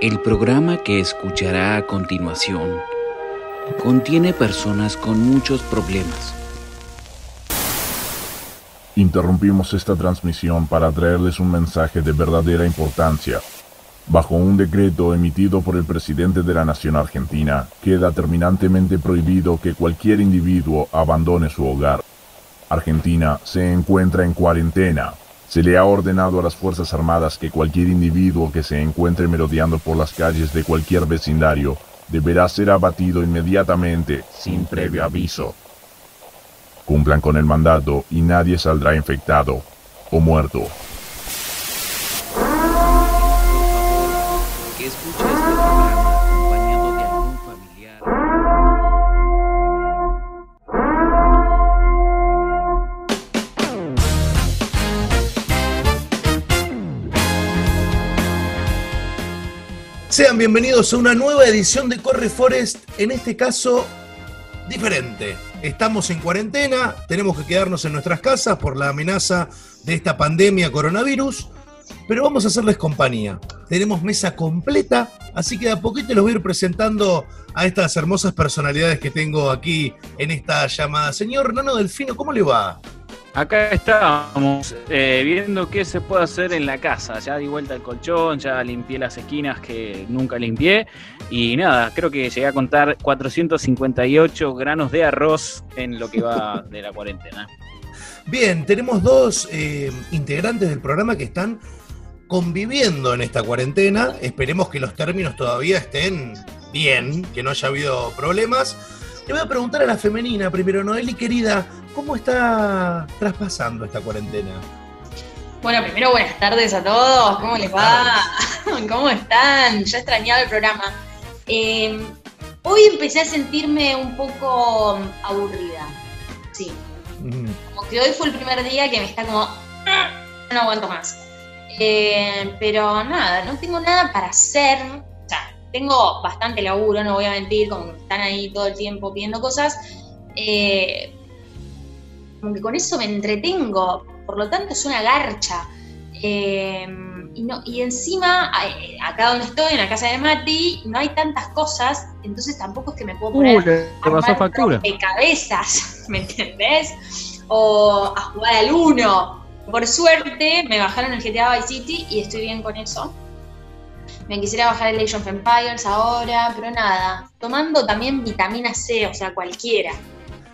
El programa que escuchará a continuación contiene personas con muchos problemas. Interrumpimos esta transmisión para traerles un mensaje de verdadera importancia. Bajo un decreto emitido por el presidente de la Nación Argentina, queda terminantemente prohibido que cualquier individuo abandone su hogar. Argentina se encuentra en cuarentena se le ha ordenado a las Fuerzas Armadas que cualquier individuo que se encuentre merodeando por las calles de cualquier vecindario deberá ser abatido inmediatamente, sin previo aviso. Cumplan con el mandato y nadie saldrá infectado o muerto. Bienvenidos a una nueva edición de Corre Forest, en este caso diferente. Estamos en cuarentena, tenemos que quedarnos en nuestras casas por la amenaza de esta pandemia coronavirus, pero vamos a hacerles compañía. Tenemos mesa completa, así que de a poquito los voy a ir presentando a estas hermosas personalidades que tengo aquí en esta llamada. Señor Nano Delfino, ¿cómo le va? Acá estábamos eh, viendo qué se puede hacer en la casa. Ya di vuelta el colchón, ya limpié las esquinas que nunca limpié. Y nada, creo que llegué a contar 458 granos de arroz en lo que va de la cuarentena. Bien, tenemos dos eh, integrantes del programa que están conviviendo en esta cuarentena. Esperemos que los términos todavía estén bien, que no haya habido problemas. Le voy a preguntar a la femenina primero, Noeli, querida, ¿cómo está traspasando esta cuarentena? Bueno, primero buenas tardes a todos, ¿cómo les va? ¿Cómo están? Ya he extrañado el programa. Em, hoy empecé a sentirme un poco aburrida, sí. Como que hoy fue el primer día que me está como, no aguanto más. Eh, pero nada, no tengo nada para hacer, tengo bastante laburo, no voy a mentir, como que están ahí todo el tiempo pidiendo cosas. Eh, como que con eso me entretengo, por lo tanto es una garcha. Eh, y, no, y encima, eh, acá donde estoy, en la casa de Mati, no hay tantas cosas, entonces tampoco es que me puedo poner uh, factura. de cabezas, ¿me entendés? O a jugar al uno. Por suerte me bajaron el GTA Vice City y estoy bien con eso. Me quisiera bajar el Age of Empires ahora, pero nada. Tomando también vitamina C, o sea, cualquiera.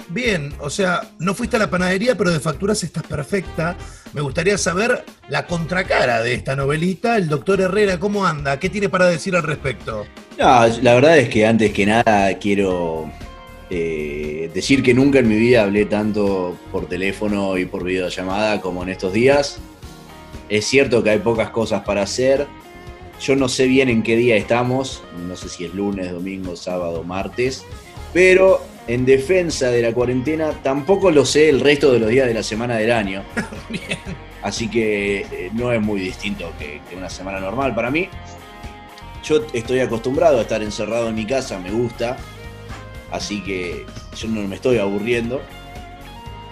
Bien, o sea, no fuiste a la panadería, pero de facturas estás perfecta. Me gustaría saber la contracara de esta novelita. El doctor Herrera, ¿cómo anda? ¿Qué tiene para decir al respecto? No, la verdad es que antes que nada quiero eh, decir que nunca en mi vida hablé tanto por teléfono y por videollamada como en estos días. Es cierto que hay pocas cosas para hacer, yo no sé bien en qué día estamos, no sé si es lunes, domingo, sábado, martes, pero en defensa de la cuarentena tampoco lo sé el resto de los días de la semana del año. Así que eh, no es muy distinto que, una semana normal para mí. Yo estoy acostumbrado a estar encerrado en mi casa, me gusta, así que yo no me estoy aburriendo.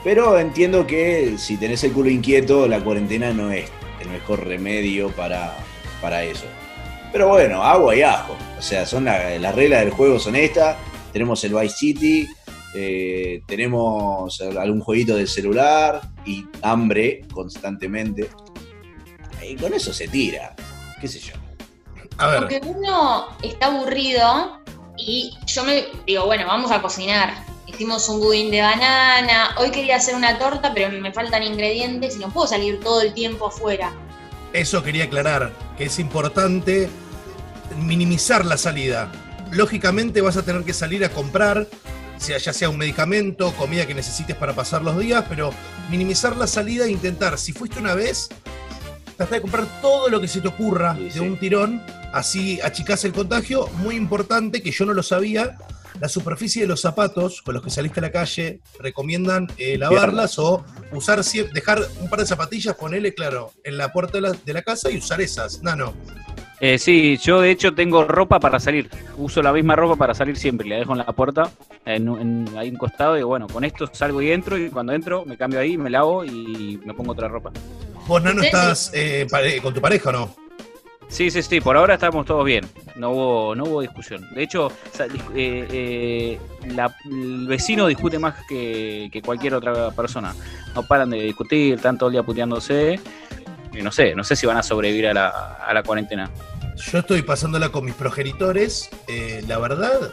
Pero entiendo que si tenés el culo inquieto, la cuarentena no es el mejor remedio para, para eso. Pero bueno, agua y ajo. O sea, son las reglas del juego son estas. Tenemos el Vice City, eh, tenemos algún jueguito de celular y hambre constantemente. Y con eso se tira, qué sé yo. A ver. Porque uno está aburrido y yo me digo, bueno, vamos a cocinar. Hicimos un budín de banana, hoy quería hacer una torta, pero me faltan ingredientes y no puedo salir todo el tiempo afuera. Eso quería aclarar, que es importante minimizar la salida. Lógicamente vas a tener que salir a comprar, ya sea un medicamento, comida que necesites para pasar los días, pero minimizar la salida e intentar, si fuiste una vez, tratar de comprar todo lo que se te ocurra de un tirón, así achicás el contagio. Muy importante, que yo no lo sabía, la superficie de los zapatos con los que saliste a la calle recomiendan eh, lavarlas o usar, dejar un par de zapatillas, ponerle, claro, en la puerta de la, casa y usar esas. Nano. Eh, sí, yo de hecho tengo ropa para salir. Uso la misma ropa para salir siempre. La dejo en la puerta, en, ahí un costado. Y bueno, con esto salgo y entro. Y cuando entro, me cambio ahí, me lavo y me pongo otra ropa. ¿Vos, Nano, estás eh, con tu pareja o no? Sí, sí, sí. Por ahora estamos todos bien. no hubo, no hubo discusión. De hecho, eh, eh, el vecino discute más que, cualquier otra persona. No paran de discutir, están todo el día puteándose. Y no sé, no sé si van a sobrevivir a la, a la cuarentena. Yo estoy pasándola con mis progenitores. Eh, la verdad,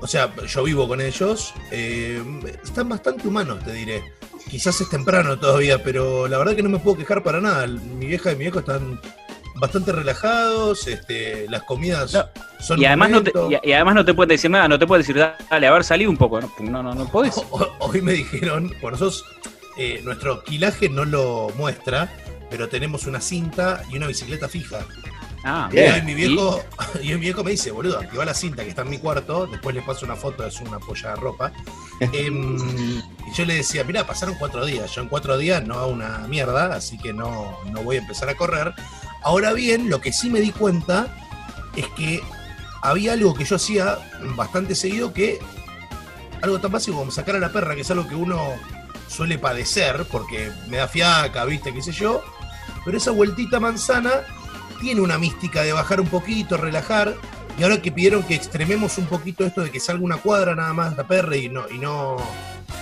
o sea, yo vivo con ellos. están bastante humanos, te diré. Quizás es temprano todavía, pero la verdad que no me puedo quejar para nada. Mi vieja y mi viejo están bastante relajados, este, las comidas son y además, no te, y, además no te puede decir nada, no te puede decir, dale, a ver, salí un poco, no, no, no, podés. Hoy me dijeron, por nosotros, eh, nuestro quilaje no lo muestra, pero tenemos una cinta y una bicicleta fija. Ah, bien. Y mi viejo, ¿Y? mi viejo me dice, boludo, va la cinta que está en mi cuarto, después le paso una foto, es una polla de ropa. Em, y yo le decía, mira, pasaron cuatro días, yo en cuatro días no hago una mierda, así que no, no voy a empezar a correr. Ahora bien, lo que sí me di cuenta es que había algo que yo hacía bastante seguido que algo tan básico como sacar a la perra, que es algo que uno suele padecer porque me da fiaca, viste, qué sé yo. Pero esa vueltita manzana tiene una mística de bajar un poquito, relajar. Y ahora que pidieron que extrememos un poquito esto de que salga una cuadra nada más la perra y no, y no.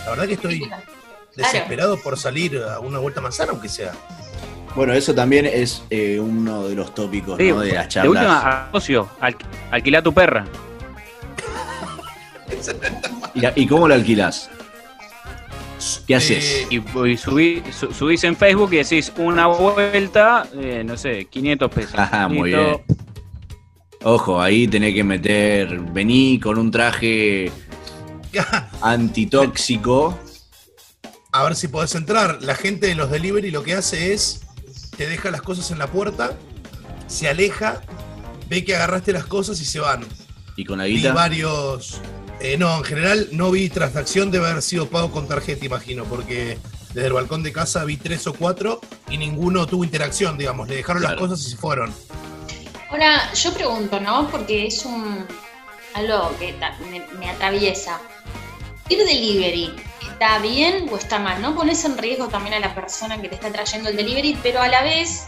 La verdad que estoy desesperado por salir a una vuelta manzana, aunque sea. Bueno, eso también es eh, uno de los tópicos de las charlas. De última, socio, alquila tu perra. ¿Y, cómo la alquilás? ¿Qué haces? Eh, y, subís en Facebook y decís una vuelta, eh, no sé, 500 pesos. Ajá, muy bien. Ojo, ahí tenés que meter, vení con un traje antitóxico. A ver si podés entrar. La gente de los delivery lo que hace es te deja las cosas en la puerta, se aleja, ve que agarraste las cosas y se van. ¿Y con la guita? Vi varios. Eh, no, en general no vi transacción, debe haber sido pago con tarjeta, imagino, porque desde el balcón de casa vi tres o cuatro y ninguno tuvo interacción, digamos. Le dejaron las cosas y se fueron. Ahora, yo pregunto, ¿no? Porque es un algo que me, me atraviesa. Ir delivery, está bien o está mal. No pones en riesgo también a la persona que te está trayendo el delivery, pero a la vez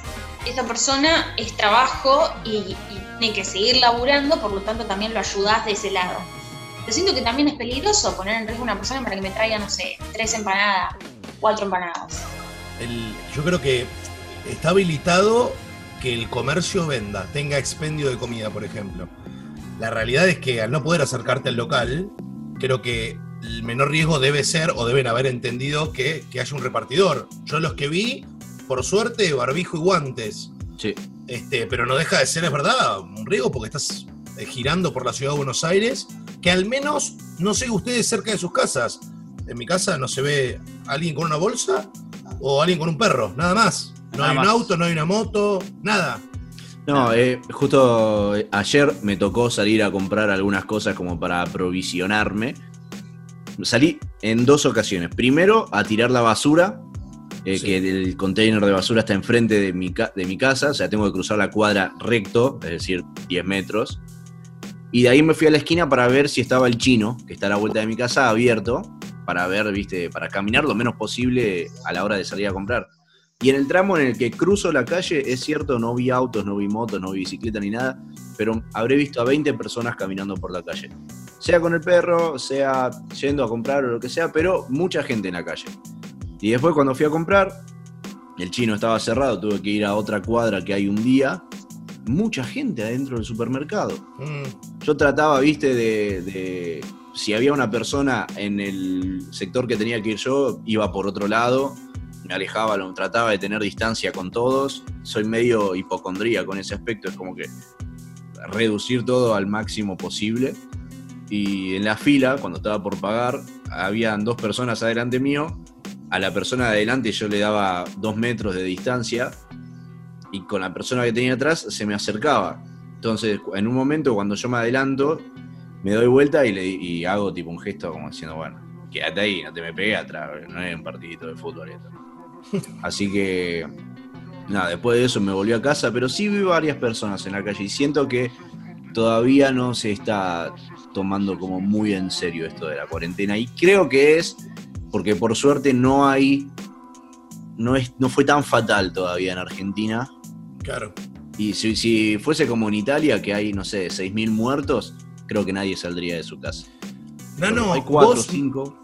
esa persona es trabajo y, tiene que seguir laburando, por lo tanto también lo ayudas de ese lado. Yo siento que también es peligroso poner en riesgo a una persona para que me traiga, no sé, tres empanadas, cuatro empanadas. yo creo que está habilitado que el comercio venda, tenga expendio de comida, por ejemplo. La realidad es que al no poder acercarte al local, creo que el menor riesgo debe ser o deben haber entendido que, haya un repartidor. Yo los que vi, por suerte, barbijo y guantes. Sí. Este, pero no deja de ser, es verdad, un riesgo porque estás eh, girando por la ciudad de Buenos Aires, que al menos no sé ustedes cerca de sus casas. En mi casa no se ve alguien con una bolsa o alguien con un perro, nada más. No hay un auto, no hay una moto, nada. No, eh, justo ayer me tocó salir a comprar algunas cosas como para aprovisionarme salí en dos ocasiones. Primero, a tirar la basura, eh, que el container de basura está enfrente de mi, de mi casa, o sea, tengo que cruzar la cuadra recto, es decir, 10 metros. Y de ahí me fui a la esquina para ver si estaba el chino, que está a la vuelta de mi casa, abierto, para ver, viste, para caminar lo menos posible a la hora de salir a comprar. Y en el tramo en el que cruzo la calle, es cierto, no vi autos, no vi motos, no vi bicicleta ni nada, pero habré visto a 20 personas caminando por la calle. Sea con el perro, sea yendo a comprar o lo que sea, pero mucha gente en la calle. Y después cuando fui a comprar, el chino estaba cerrado, tuve que ir a otra cuadra que hay un día. Mucha gente adentro del supermercado. Mm. Yo trataba, viste, de, de si había una persona en el sector que tenía que ir yo, iba por otro lado me alejaba, lo trataba de tener distancia con todos. Soy medio hipocondría con ese aspecto, es como que reducir todo al máximo posible. Y en la fila, cuando estaba por pagar, habían dos personas adelante mío. A la persona de adelante yo le daba dos metros de distancia y con la persona que tenía atrás se me acercaba. Entonces, en un momento, cuando yo me adelanto, me doy vuelta y, le, y hago tipo un gesto como diciendo, bueno, quédate ahí, no te me pegues atrás, no es un partidito de fútbol. Así que, nada, después de eso me volví a casa, pero sí vi varias personas en la calle y siento que todavía no se está tomando como muy en serio esto de la cuarentena. Y creo que es porque por suerte no hay, no, es, no fue tan fatal todavía en Argentina. Claro. Y si, si fuese como en Italia, que hay, no sé, 6.000 muertos, creo que nadie saldría de su casa. Nano, hay 4 o vos, 5.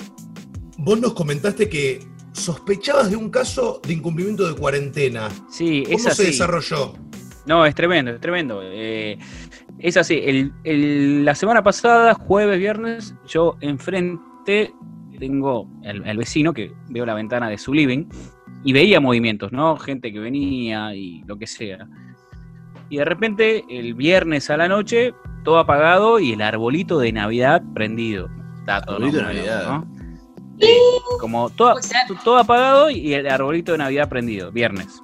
vos nos comentaste que sospechabas de un caso de incumplimiento de cuarentena. Sí, ¿Cómo es se desarrolló? No, es tremendo, es tremendo. Eh, es así, el- el- la semana pasada, jueves, viernes, yo enfrente tengo el, el vecino que veo la ventana de su living y veía movimientos, ¿no? Gente que venía y lo que sea. Y de repente, el viernes a la noche, todo apagado y el arbolito de Navidad prendido. Está todo Arbolito de Navidad. ¿no? Sí, como todo, todo apagado y el arbolito de Navidad prendido, viernes.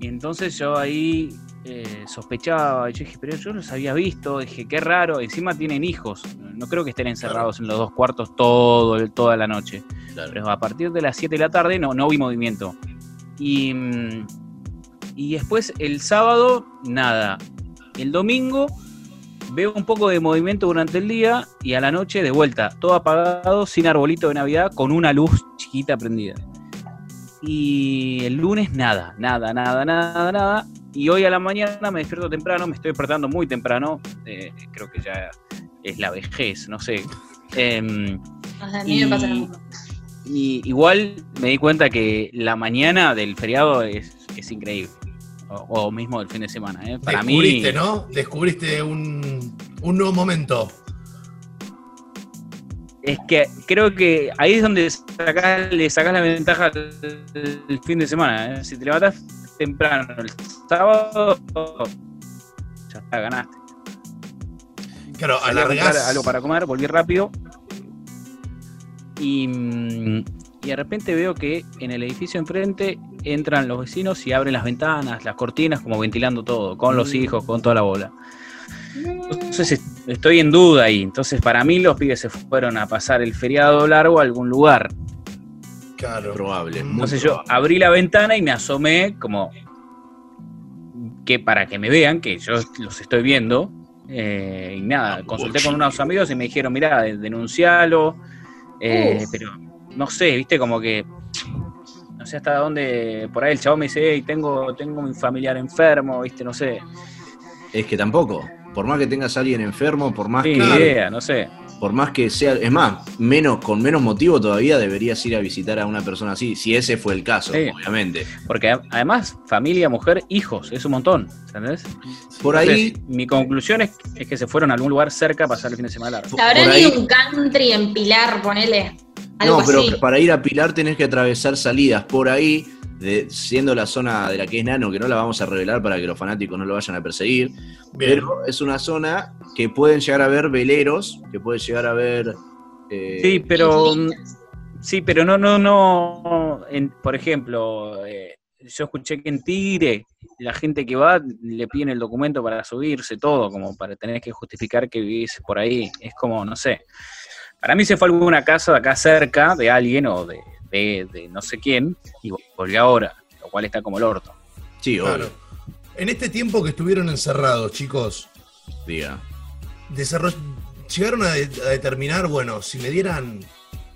Y entonces yo ahí eh, sospechaba, yo dije, pero yo los había visto, dije, qué raro, encima tienen hijos, no creo que estén encerrados en los dos cuartos todo, toda la noche. Claro. Pero a partir de las 7 de la tarde no, no vi movimiento. Y, y después el sábado, nada. El domingo veo un poco de movimiento durante el día y a la noche de vuelta, todo apagado, sin arbolito de Navidad, con una luz chiquita prendida. Y el lunes nada, nada, nada, nada, nada. Y hoy a la mañana me despierto temprano, me estoy despertando muy temprano. eh, creo que ya es la vejez, no sé. A mí me pasa lo Y- y igual me di cuenta que la mañana del feriado es, es increíble. O, o mismo el fin de semana. ¿eh? Para mí. Descubriste, ¿no? Descubriste un, un nuevo momento. Es que creo que ahí es donde sacás- le sacás la ventaja al, al fin de semana. ¿eh? Si te levantas temprano el sábado, ya está, ganaste. Claro, Salí a algo para comer, volví rápido. Y, mm, y de repente veo que en el edificio enfrente entran los vecinos y abren las ventanas, las cortinas, como ventilando todo, con los hijos, con toda la bola. Entonces est- estoy en duda ahí. Entonces, para mí, los pibes se fueron a pasar el feriado largo a algún lugar. Claro. Probable. muy Entonces, yo probable. abrí la ventana y me asomé, como que para que me vean que yo los estoy viendo. Eh, y nada, consulté con unos amigos y me dijeron: Mirá, de- denuncialo. Eh, pero no sé, viste, como que. No sé hasta dónde. Por ahí el chavo me dice: "Ey, tengo, tengo mi familiar enfermo, viste, no sé. Es que tampoco. Por más que tengas a alguien enfermo, por más, que, idea, no sé. Por más que sea. Es más, menos, con menos motivo todavía deberías ir a visitar a una persona así. Si ese fue el caso, Sí. obviamente. Porque además, familia, mujer, hijos, es un montón, ¿entendés? Por Entonces, ahí. mi conclusión es, es que se fueron a algún lugar cerca a pasar el fin de semana largo. ¿Se habrán ahí- ido a un country en Pilar, ponele? Algo No, pero así. para ir a Pilar tenés que atravesar salidas por ahí, de, siendo la zona de la que es Nano, que no la vamos a revelar para que los fanáticos no lo vayan a perseguir. Bien. Pero es una zona que pueden llegar a ver veleros, que pueden llegar a ver. eh, Sí, pero sí, pero no, no, no. en- por ejemplo, eh, yo escuché que en Tigre la gente que va le piden el documento para subirse, todo, como para tener que justificar que vivís por ahí. Es como, no sé. Para mí se fue alguna casa de acá cerca de alguien o de, de- de no sé quién y volvió ahora, lo cual está como el orto. sí, obvio, Claro. En este tiempo que estuvieron encerrados, chicos, diga. desarroll- llegaron a, de- a determinar, bueno, si me dieran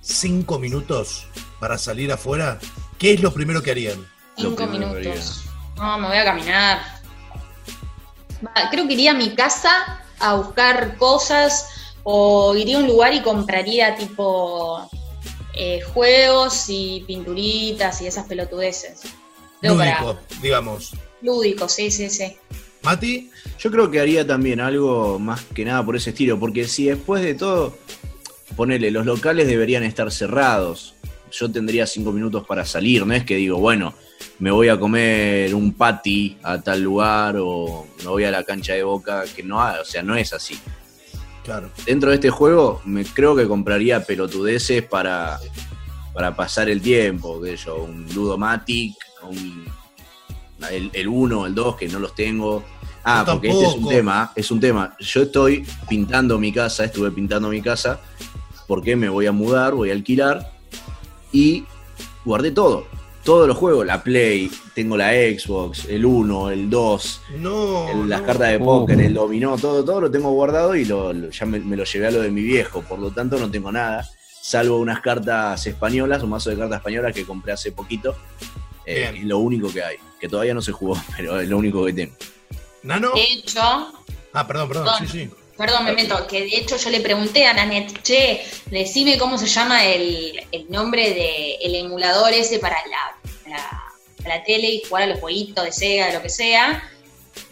cinco minutos para salir afuera, ¿qué es lo primero que harían? Cinco minutos. No, me voy a caminar. Creo que iría a mi casa a buscar cosas o iría a un lugar y compraría tipo eh, juegos y pinturitas y esas pelotudeces. Digo, para- Lúdico, digamos. Lúdico, sí, sí, sí. Mati, Yo creo que haría también algo más que nada por ese estilo, porque si después de todo, ponele, los locales deberían estar cerrados. Yo tendría cinco minutos para salir, no es que digo, bueno, me voy a comer un patty a tal lugar o me voy a la cancha de boca, que no, o sea, no es así. Claro. Dentro de este juego, me creo que compraría pelotudeces para, para pasar el tiempo, de yo, un Ludomatic, un, el, el 1, el 2, que no los tengo. Ah, Yo porque este es un tema, es un tema. Yo estoy pintando mi casa, estuve pintando mi casa, porque me voy a mudar, voy a alquilar, y guardé todo. Todos los juegos, la Play, tengo la Xbox, el 1, el 2, No. el- las no. cartas de Uh. póker, el dominó, todo, todo lo tengo guardado y lo, lo- ya me, me lo llevé a lo de mi viejo, por lo tanto no tengo nada, salvo unas cartas españolas, un mazo de cartas españolas que compré hace poquito. Eh, es lo único que hay, que todavía no se jugó, pero es lo único que tengo. ¿Nano? De hecho, Ah, perdón, perdón, sí, sí. Perdón, me meto, que de hecho yo le pregunté a Nanet, che, decime cómo se llama el, el nombre del emulador ese para la, la, la tele y jugar a los jueguitos de Sega, de lo que sea,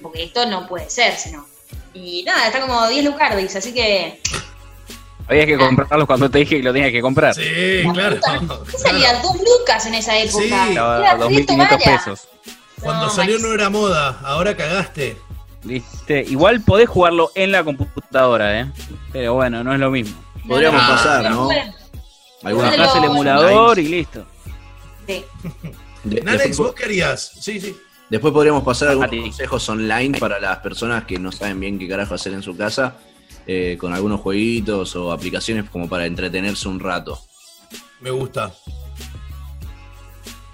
porque esto no puede ser, sino. Y nada, está como 10 lucardis, así que. Había que comprarlos cuando te dije que lo tenías que comprar. Sí, claro. ¿Qué salía? Dos lucas en esa época. Sí. Estaba Era a 2.500 re pesos. Cuando No, salió no era moda, ahora cagaste. ¿Viste? Igual podés jugarlo en la computadora, ¿eh? Pero bueno, no es lo mismo. Podríamos Ah, pasar, ¿no? Bueno, Bajás el emulador y listo. sí. De- Nanex, después, ¿vos qué harías? Sí, sí. después podríamos pasar algunos consejos online para las personas que no saben bien qué carajo hacer en su casa, eh, con algunos jueguitos o aplicaciones como para entretenerse un rato. Me gusta.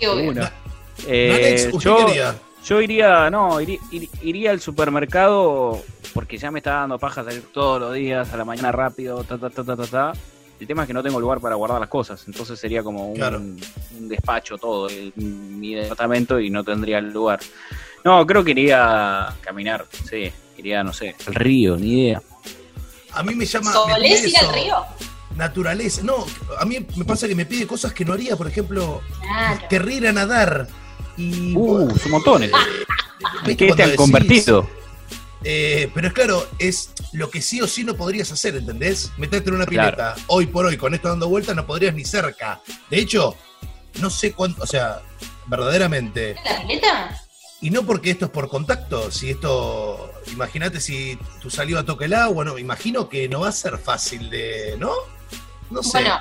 Qué. Una. Nanex, Eh, ¿usted yo, qué haría? Yo iría, no, iría, ir- iría al supermercado porque ya me está dando paja salir todos los días a la mañana rápido, ta, ta, ta, ta, ta, ta. El tema es que no tengo lugar para guardar las cosas, entonces sería como un, Claro. un despacho todo, el- mi departamento y no tendría lugar. No, creo que iría a caminar, sí, iría, no sé, al río, ni idea. A mí me llama. ¿Solés ir al río? Naturaleza. No, a mí me pasa que me pide cosas que no haría. Por ejemplo, Claro. querría ir a nadar. Y. Uh, son montones. ¿viste ¿Qué te han decís, convertido? eh, pero es claro, es lo que sí o sí no podrías hacer, ¿entendés? Meterte en una Claro. pileta. Hoy por hoy, con esto dando vueltas, no podrías ni cerca. De hecho, no sé cuánto. O sea, verdaderamente. ¿La pileta? Y no porque esto es por contacto, si esto, imagínate si tu saliva toca el agua, no, imagino que no va a ser fácil de, ¿no? No sé. Bueno,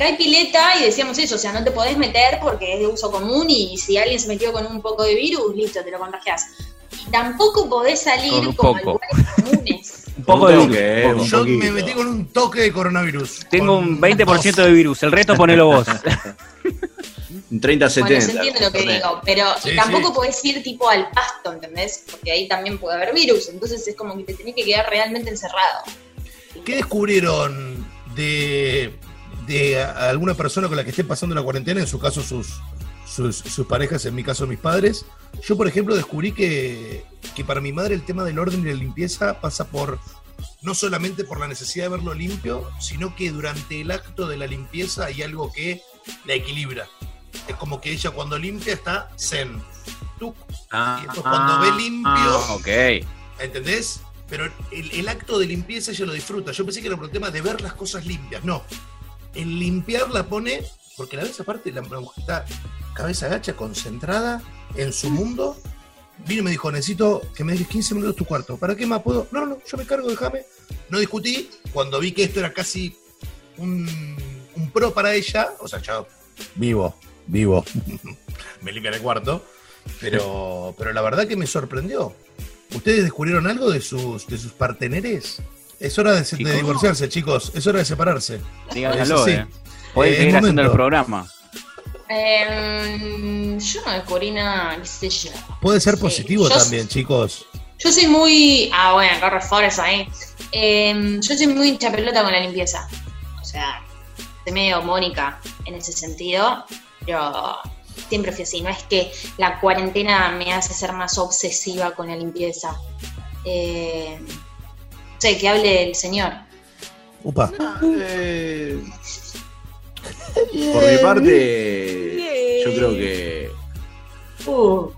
cae pileta y decíamos eso, o sea, no te podés meter porque es de uso común y si alguien se metió con un poco de virus, listo, te lo contagias. Y tampoco podés salir Con un como poco. lugares comunes. Un poco de virus, eh, un poco. un Yo poquito. me metí con un toque de coronavirus. Tengo Con un 20% dos. de virus, el resto ponelo vos. Un 30-70. Bueno, se entiende lo que digo, pero Sí, tampoco sí. podés ir tipo al pasto, ¿entendés? Porque ahí también puede haber virus, entonces es como que te tenés que quedar realmente encerrado. ¿Qué descubrieron de, de a- alguna persona con la que esté pasando la cuarentena? En su caso, sus, sus, sus parejas, en mi caso, mis padres. Yo, por ejemplo, descubrí que, que para mi madre el tema del orden y la limpieza pasa por no solamente por la necesidad de verlo limpio, sino que durante el acto de la limpieza hay algo que la equilibra. Es como que ella cuando limpia está zen. Tú, Ah, Y después cuando ve limpio- ah, ok. ¿Entendés? Pero el, el acto de limpieza ella lo disfruta. Yo pensé que era por el tema de ver las cosas limpias. No. El limpiar la pone, porque la vez aparte la, la mujer está cabeza agacha, concentrada en su mundo. Vino y me dijo, necesito que me dejes 15 minutos tu cuarto. ¿Para qué más puedo? No, no, no, yo me cargo, déjame. No discutí. Cuando vi que esto era casi un, un pro para ella, o sea, chao, vivo, vivo. me limpian el cuarto. Pero, pero la verdad que me sorprendió. ¿Ustedes descubrieron algo de sus, de sus parteneres? Es hora de, divorciarse, chicos. Es hora de separarse. Díganlo, Sí. eh. Podés Eh, seguir es haciendo el momento. programa. Eh, yo no descubrí nada, qué sé yo. Puede ser Sí. positivo Yo- también, chicos. Yo soy muy. Ah, bueno, acá refuerzo ahí. Eh, yo soy muy hincha pelota con la limpieza. O sea, soy medio Mónica en ese sentido. Pero siempre fui así. No es que la cuarentena me hace ser más obsesiva con la limpieza. Eh, sé, que hable el señor. Upa. Eh, por mi parte, yo creo que. Uh,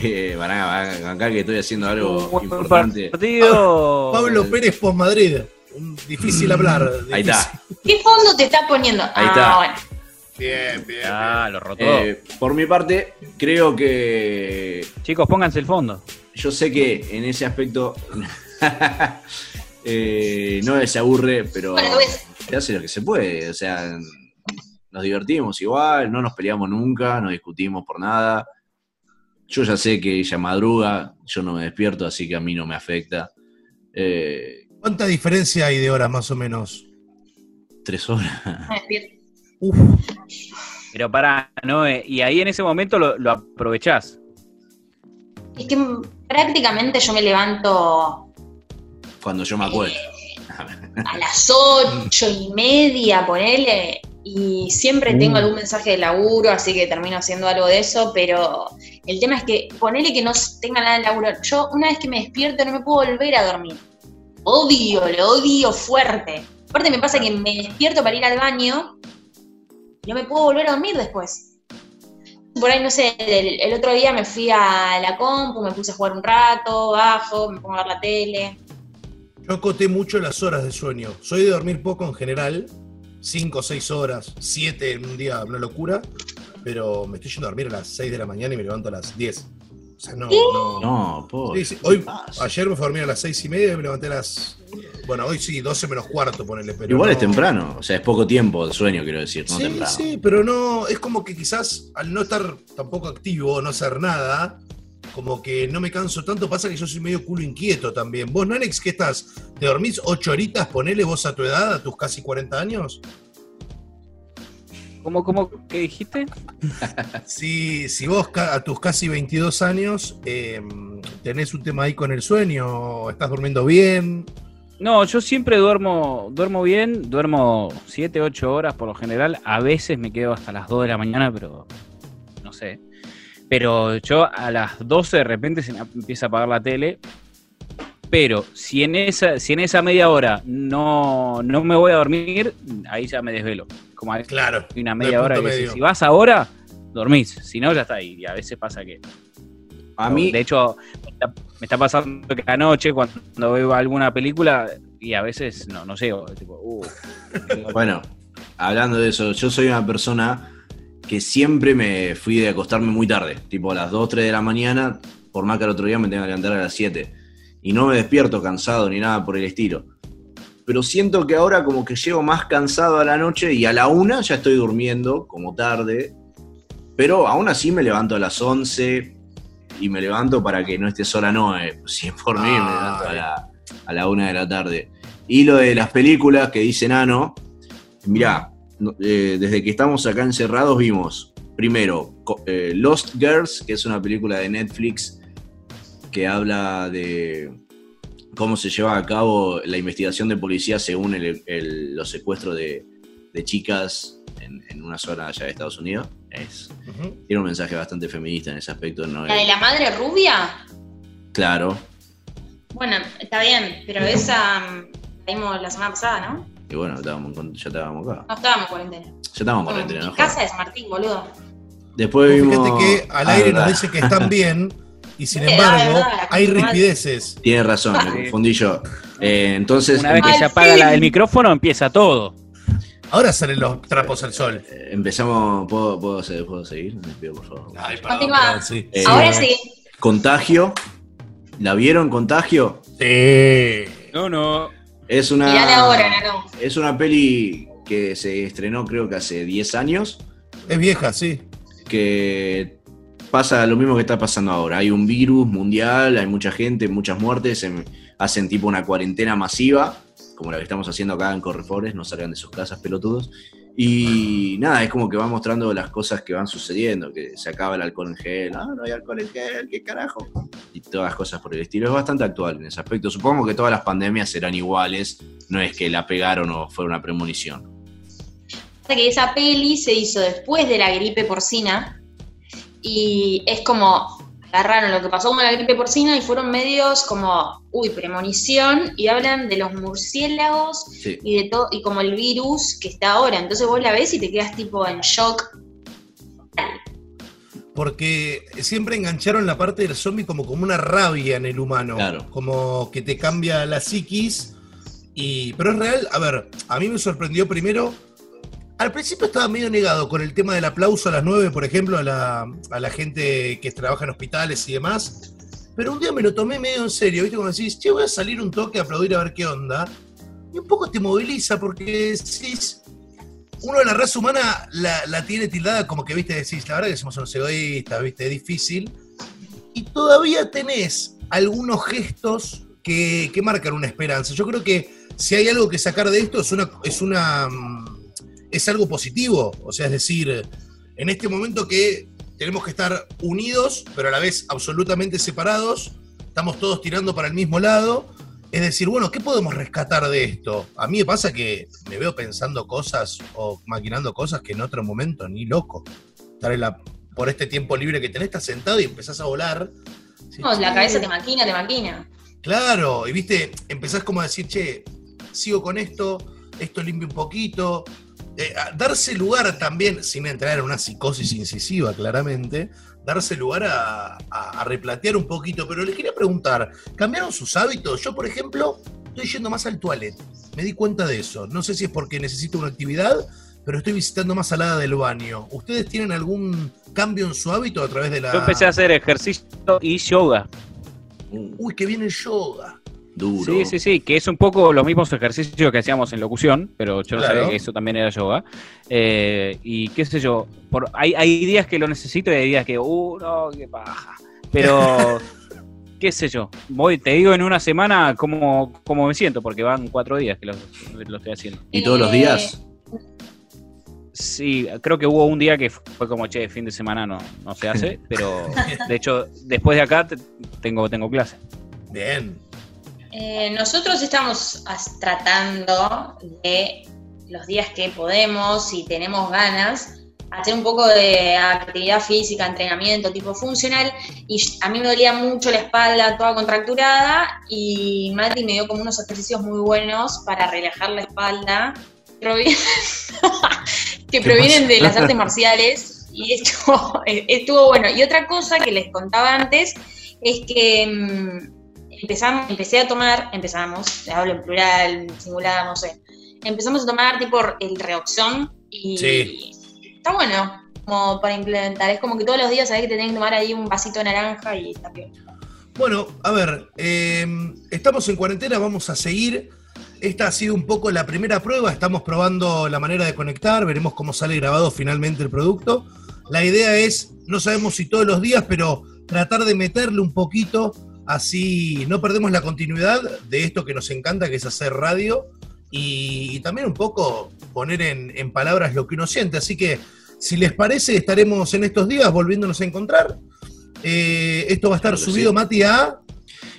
que van a acá que estoy haciendo algo importante. partido. Pablo Pérez Post Madrid. Difícil hablar. Ahí difícil. está. ¿Qué fondo te está poniendo? Ahí ah, está. bueno. Bien, bien. Ah, lo rotó. Eh, por mi parte, creo que Chicos, pónganse el fondo. yo sé que en ese aspecto eh, no se aburre, pero Bueno, ves. se hace lo que se puede. O sea, nos divertimos igual, no nos peleamos nunca, no discutimos por nada. Yo ya sé que ella madruga, yo no me despierto, así que a mí no me afecta. Eh, ¿Cuánta diferencia hay de horas más o menos? tres horas. Me despierto. Uf. Pero pará, ¿no? Eh, Y ahí en ese momento lo, lo aprovechás. Es que prácticamente yo me levanto Cuando yo me acuerdo. a las ocho y media, ponele, y siempre tengo Mm. algún mensaje de laburo, así que termino haciendo algo de eso, pero el tema es que ponele que no tenga nada de laburo. Yo una vez que me despierto no me puedo volver a dormir. Odio, lo odio fuerte. Aparte me pasa que me despierto para ir al baño y no me puedo volver a dormir después. Por ahí, no sé, el, el otro día me fui a la compu, me puse a jugar un rato, bajo, me pongo a ver la tele. Yo acoté mucho las horas de sueño. Soy de dormir poco en general, 5 o 6 horas, 7 en un día, una locura, pero me estoy yendo a dormir a las 6 de la mañana y me levanto a las 10. O sea, no, no. No, por. Sí, sí. Hoy, ayer me fui a dormir a las 6 y media y me levanté a las. Bueno, hoy sí, 12 menos cuarto, ponele. Pero Igual no- es temprano, o sea, es poco tiempo de sueño, quiero decir, no sí, temprano. sí, pero no. Es como que quizás al no estar tampoco activo, no hacer nada, como que no me canso tanto. Pasa que yo soy medio culo inquieto también. Vos, Nanex, ¿qué estás? ¿Te dormís 8 horitas? Ponele vos a tu edad, a tus casi 40 años. ¿Cómo, cómo, qué dijiste? Si, si vos a tus casi 22 años eh, tenés un tema ahí con el sueño, estás durmiendo bien. No, yo siempre duermo, duermo bien, duermo 7, 8 horas por lo general. A veces me quedo hasta las 2 de la mañana, pero no sé. Pero yo a las 12 de repente se me empieza a apagar la tele. Pero si en esa, si en esa media hora no, no me voy a dormir, ahí ya me desvelo. Como hay Claro. una media hora que si- vas ahora, dormís. Si no, ya está ahí. Y a veces pasa que A mí, de hecho, me está, me está pasando que anoche cuando veo alguna película y a veces no, no. Tipo, uh, bueno, hablando de eso, yo soy una persona que siempre me fui de acostarme muy tarde, tipo a las 2, 3 de la mañana, por más que al otro día me tenga que levantar a las 7. Y no me despierto cansado ni nada por el estilo. Pero siento que ahora como que llego más cansado a la noche y a la una ya estoy durmiendo, como tarde. Pero aún así me levanto a las 11 y me levanto para que no esté sola Noé. Si es por mí, me levanto a la, a la una de la tarde. Y lo de las películas que dice Nano, mirá, eh, desde que estamos acá encerrados vimos, primero, eh, Lost Girls, que es una película de Netflix que habla de cómo se lleva a cabo la investigación de policía según el- el- los secuestros de, de chicas en, en una zona allá de Estados Unidos. Es, tiene un mensaje bastante feminista en ese aspecto. ¿no? La de la madre rubia, Claro. bueno, está bien, pero esa mm, la vimos la semana pasada, ¿no? Y bueno, estábamos ya estábamos acá. No estábamos en cuarentena. Ya estábamos con cuarentena, ¿no? casa es Martín, boludo. Después vimos... Fíjate que al Ah, aire verdad. nos dicen que están bien y sin embargo verdad, hay ripideces. Tienes razón, me confundí yo. Eh, entonces una vez que se apaga la- el micrófono, empieza todo. Ahora salen los trapos al sol. eh, empezamos... ¿Puedo, puedo, ¿Puedo seguir? Me pido, por favor. Ay, sí. Eh, Ahora sí. Contagio. ¿La vieron, Contagio? Sí. No, no. Es una... Mirale ahora, Nano. Es una peli que se estrenó creo que hace 10 años. Es vieja, sí. que pasa lo mismo que está pasando ahora. Hay un virus mundial, hay mucha gente, muchas muertes, se hacen tipo una cuarentena masiva, como la que estamos haciendo acá en Correfores, no salgan de sus casas pelotudos. Y nada, es como que va mostrando las cosas que van sucediendo, que se acaba el alcohol en gel, ah, no hay alcohol en gel, qué carajo. Y todas cosas por el estilo. Es bastante actual en ese aspecto. Supongo que todas las pandemias serán iguales, no es que la pegaron o fue una premonición. Que esa peli se hizo después de la gripe porcina y es como agarraron lo que pasó con la gripe porcina y fueron medios como, uy, premonición y hablan de los murciélagos Sí. y de todo y como el virus que está ahora. Entonces vos la ves y te quedas tipo en shock. Porque siempre engancharon la parte del zombie como, como una rabia en el humano. Claro. Como que te cambia la psiquis. Y, pero es real, a ver, a mí me sorprendió primero. Al principio estaba medio negado con el tema del aplauso a las 9, por ejemplo, a la, a la gente que trabaja en hospitales y demás. Pero un día me lo tomé medio en serio, ¿viste? Como decís, che, voy a salir un toque a aplaudir a ver qué onda. Y un poco te moviliza porque decís, uno de la raza humana la, la tiene tildada como que, viste, decís, la verdad que somos unos egoístas, viste, es difícil. Y todavía tenés algunos gestos que, que marcan una esperanza. Yo creo que si hay algo que sacar de esto es una, es una mm, es algo positivo. O sea, es decir, en este momento que tenemos que estar unidos, pero a la vez absolutamente separados, estamos todos tirando para el mismo lado. es decir, bueno, ¿qué podemos rescatar de esto? A mí me pasa que me veo pensando cosas o maquinando cosas que en otro momento ni loco. Estar en la, por este tiempo libre que tenés, estás sentado y empezás a volar. No, la cabeza te maquina, te maquina. Claro, y viste, empezás como a decir, che, sigo con esto, esto limpio un poquito. Eh, darse lugar también, sin entrar en una psicosis incisiva, claramente, darse lugar a, a, replatear un poquito. Pero les quería preguntar, ¿cambiaron sus hábitos? Yo, por ejemplo, estoy yendo más al toilet. Me di cuenta de eso. No sé si es porque necesito una actividad, pero estoy visitando más al lado del baño. ¿Ustedes tienen algún cambio en su hábito a través de la... Yo empecé a hacer ejercicio y yoga. Uy, que viene el yoga. Duro. Sí, sí, sí, que es un poco los mismos ejercicios que hacíamos en locución, pero yo no sabía que eso también era yoga. Eh, y qué sé yo, por, hay, hay días que lo necesito y hay días que, uh, no, qué paja. Pero, qué sé yo, voy, te digo en una semana cómo, cómo me siento, porque van cuatro días que lo, lo estoy haciendo. ¿Y todos los días? Sí, creo que hubo un día que fue como, che, fin de semana no, no se hace, pero de hecho, después de acá tengo, tengo clase. Bien, eh, nosotros estamos tratando de los días que podemos y tenemos ganas hacer un poco de actividad física, entrenamiento tipo funcional y a mí me dolía mucho la espalda toda contracturada y Mati me dio como unos ejercicios muy buenos para relajar la espalda que provienen de las artes marciales y estuvo, estuvo bueno. Y otra cosa que les contaba antes es que mm, empezamos, empecé a tomar, empezamos, hablo en plural, singular, no sé, empezamos a tomar tipo el reoxón y está bueno como para implementar. Es como que todos los días sabés que tenés que tomar ahí un vasito de naranja y está bien. Bueno, a ver, em, estamos en cuarentena, vamos a seguir. Esta ha sido un poco la primera prueba, estamos probando la manera de conectar, veremos cómo sale grabado finalmente el producto. La idea es, no sabemos si todos los días, pero tratar de meterle un poquito Así no perdemos la continuidad de esto que nos encanta, que es hacer radio, y, también un poco poner en, palabras lo que uno siente. Así que, si les parece, estaremos en estos días volviéndonos a encontrar. Eh, esto va a estar subido, Mati, a...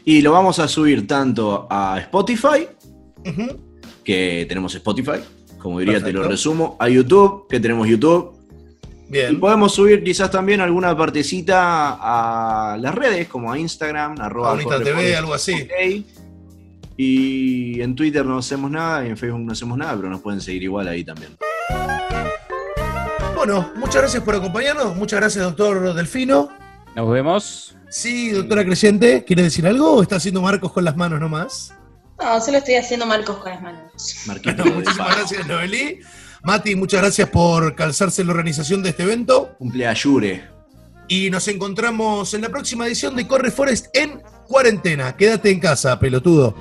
Y lo vamos a subir tanto a Spotify, que tenemos Spotify, como diría, te lo resumo, a YouTube, que tenemos YouTube, y podemos subir quizás también alguna partecita a las redes, como a Instagram, arroba TV, algo así. Y en Twitter no hacemos nada y en Facebook no hacemos nada, pero nos pueden seguir igual ahí también. Bueno, muchas gracias por acompañarnos. Muchas gracias, doctor Delfino. Nos vemos. Sí, doctora Creyente, ¿quiere decir algo o está haciendo marcos con las manos nomás? No, solo estoy haciendo marcos con las manos. Marquito, muchísimas gracias, Noelí. Mati, muchas gracias por calzarse en la organización de este evento. Cumpleañure. Y nos encontramos en la próxima edición de Corre Forest en cuarentena. Quédate en casa, pelotudo.